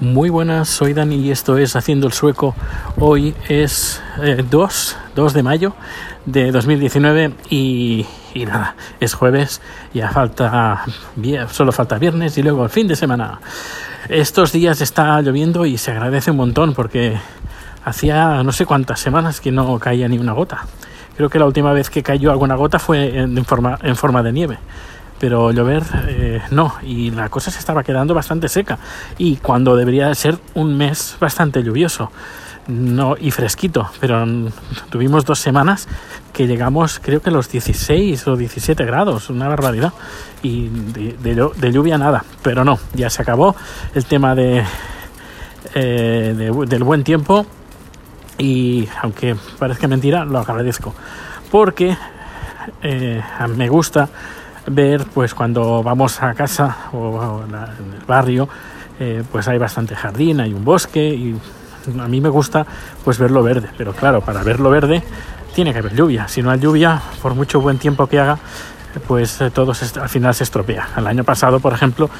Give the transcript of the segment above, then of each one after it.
Muy buenas, soy Dani y esto es Haciendo el Sueco. Hoy es 2, eh, 2 de mayo de 2019 y, y, nada, es jueves, ya falta, solo falta viernes y luego el fin de semana. Estos días está lloviendo y se agradece un montón porque hacía no sé cuántas semanas que no caía ni una gota. Creo que la última vez que cayó alguna gota fue forma, en forma de nieve pero llover eh, no, y la cosa se estaba quedando bastante seca, y cuando debería ser un mes bastante lluvioso no, y fresquito, pero tuvimos dos semanas que llegamos creo que a los 16 o 17 grados, una barbaridad, y de, lluvia nada, pero no, ya se acabó el tema de, eh, del buen tiempo y aunque parezca mentira, lo agradezco, porque eh, me gusta ver pues cuando vamos a casa o, en el barrio eh, pues hay bastante jardín, hay un bosque y a mí me gusta pues verlo verde, pero claro, para verlo verde tiene que haber lluvia, si no hay lluvia, por mucho buen tiempo que haga, pues eh, todo al final se estropea. El año pasado, por ejemplo,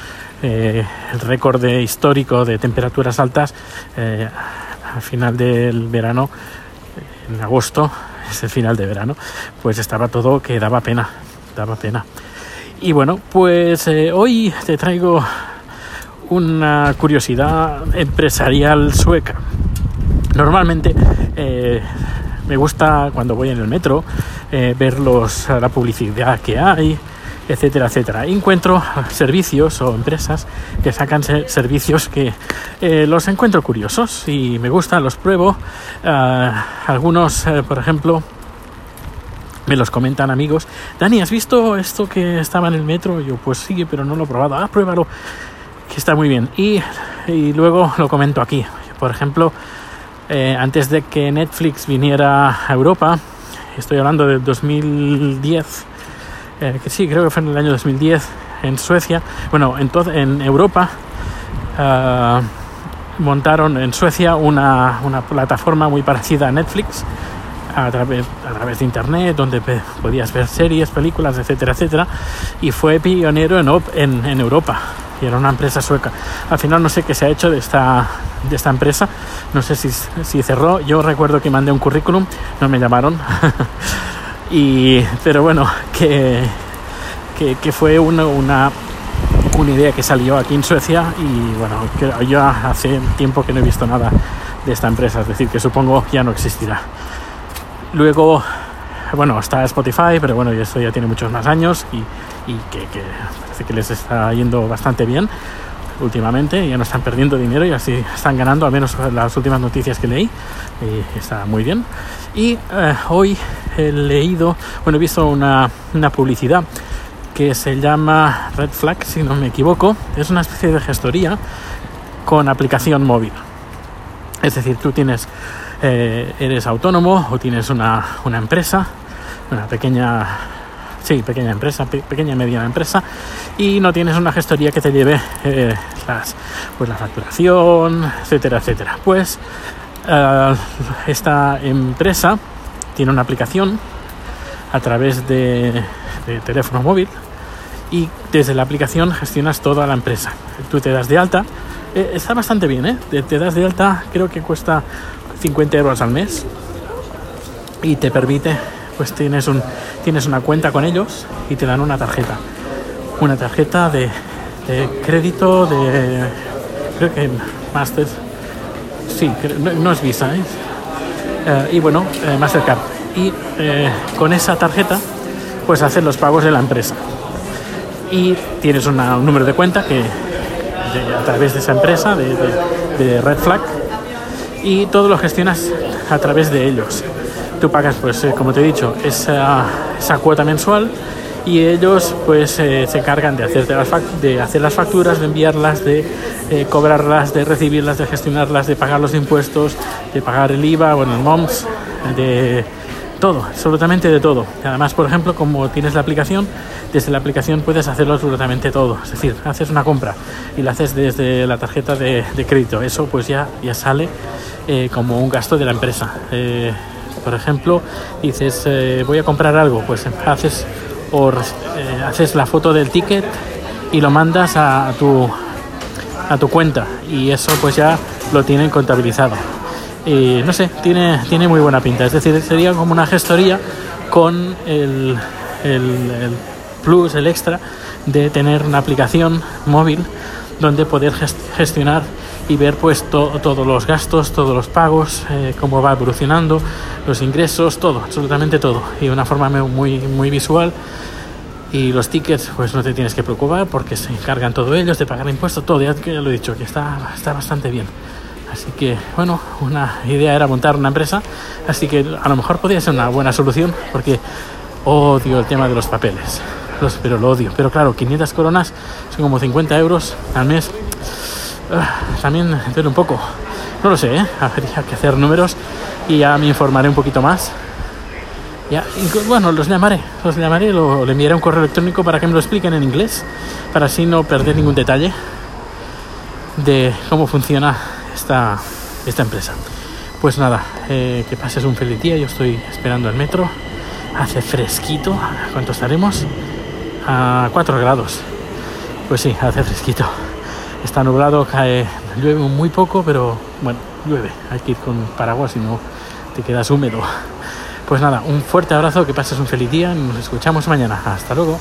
eh, el récord histórico de temperaturas altas al final del verano, en agosto, es el final de verano, pues estaba todo que daba pena, daba pena. Y bueno, pues eh, hoy te traigo una curiosidad empresarial sueca. Normalmente eh, me gusta cuando voy en el metro eh, ver los, la publicidad que hay, etcétera, etcétera. encuentro servicios o empresas que sacan servicios que los encuentro curiosos y me gustan, los pruebo. Ah, algunos, por ejemplo, me los comentan amigos. Dani, ¿has visto esto que estaba en el metro? Yo, pues sí, pero no lo he probado. Ah, pruébalo, que está muy bien. Y, luego lo comento aquí. Por ejemplo, eh, antes de que Netflix viniera a Europa, estoy hablando del 2010, eh, que sí, creo que fue en el año 2010, en Suecia. Bueno, entonces en Europa. Ah, montaron en Suecia una, una plataforma muy parecida a Netflix a través, a través de internet, donde podías ver series, películas, etcétera, etcétera, y fue pionero en, en, en, Europa, y era una empresa sueca. Al final no sé qué se ha hecho de esta, de esta empresa, no sé si, si cerró, yo recuerdo que mandé un currículum, no me llamaron, y, pero bueno, que, que, que fue una, una, una idea que salió aquí en Suecia y bueno, yo hace tiempo que no he visto nada de esta empresa, es decir, que supongo ya no existirá. Luego, bueno, está Spotify, pero bueno, esto ya tiene muchos más años y, que, parece que les está yendo bastante bien últimamente, ya no están perdiendo dinero y así están ganando, al menos las últimas noticias que leí, y está muy bien. Y eh, hoy he leído, bueno, he visto una, una, publicidad que se llama Red Flag, si no me equivoco, es una especie de gestoría con aplicación móvil. Es decir, tú tienes eh, eres autónomo o tienes una, una, empresa, una pequeña, sí, pequeña empresa, pequeña y mediana empresa, y no tienes una gestoría que te lleve eh, las, pues la facturación, etcétera, etcétera. Pues eh, esta empresa tiene una aplicación a través de, de teléfono móvil y desde la aplicación gestionas toda la empresa. Tú te das de alta, está bastante bien, ¿eh? te, das de alta, creo que cuesta 50 euros al mes y te permite, pues tienes, un, tienes una cuenta con ellos y te dan una tarjeta. Una tarjeta de, crédito de, creo que Master, sí, no, es Visa, ¿eh? Eh, y bueno, eh, Mastercard. Y con esa tarjeta, pues haces los pagos de la empresa. Y tienes un número de cuenta que a través de esa empresa, de Red Flag, y todo lo gestionas a través de ellos. Tú pagas, pues, eh, como te he dicho, esa, esa, cuota mensual y ellos, pues, eh, se encargan de, hacerte las de hacer las facturas, de enviarlas, de eh, cobrarlas, de recibirlas, de gestionarlas, de pagar los impuestos, de pagar el IVA, bueno, el MOMS, de todo, absolutamente de todo. Además, por ejemplo, como tienes la aplicación, desde la aplicación puedes hacerlo absolutamente todo. Es decir, haces una compra y la haces desde la tarjeta de, crédito. Eso pues ya, ya sale eh, como un gasto de la empresa. Eh, por ejemplo, dices, eh, voy a comprar algo, pues haces, haces la foto del ticket y lo mandas a tu, a tu cuenta y eso pues ya lo tienen contabilizado. Y no sé, tiene, tiene muy buena pinta. Es decir, sería como una gestoría con el, el plus, el extra de tener una aplicación móvil donde poder gestionar y ver pues todos los gastos, todos los pagos, eh, cómo va evolucionando, los ingresos, todo, absolutamente todo. Y de una forma muy, muy visual. Y los tickets, pues no te tienes que preocupar porque se encargan todo ellos de pagar impuestos, todo, ya, lo he dicho, que está, está bastante bien. Así que, bueno, una idea era montar una empresa, así que a lo mejor podría ser una buena solución porque odio el tema de los papeles pero lo odio. Pero claro, 500 coronas son como 50 euros al mes. Ah, también duele un poco. No lo sé, ¿eh? habría que hacer números y ya me informaré un poquito más. Ya, bueno, los llamaré, los llamaré, lo, le enviaré un correo electrónico para que me lo expliquen en inglés, para así no perder ningún detalle de cómo funciona esta, empresa. Pues nada, eh, que pases un feliz día, yo estoy esperando el metro, hace fresquito, ¿cuánto estaremos? a 4 grados. Pues sí, hace fresquito. Está nublado, cae, llueve muy poco, pero bueno, llueve. Hay que ir con paraguas si no te quedas húmedo. Pues nada, un fuerte abrazo, que pases un feliz día, nos escuchamos mañana. Hasta luego.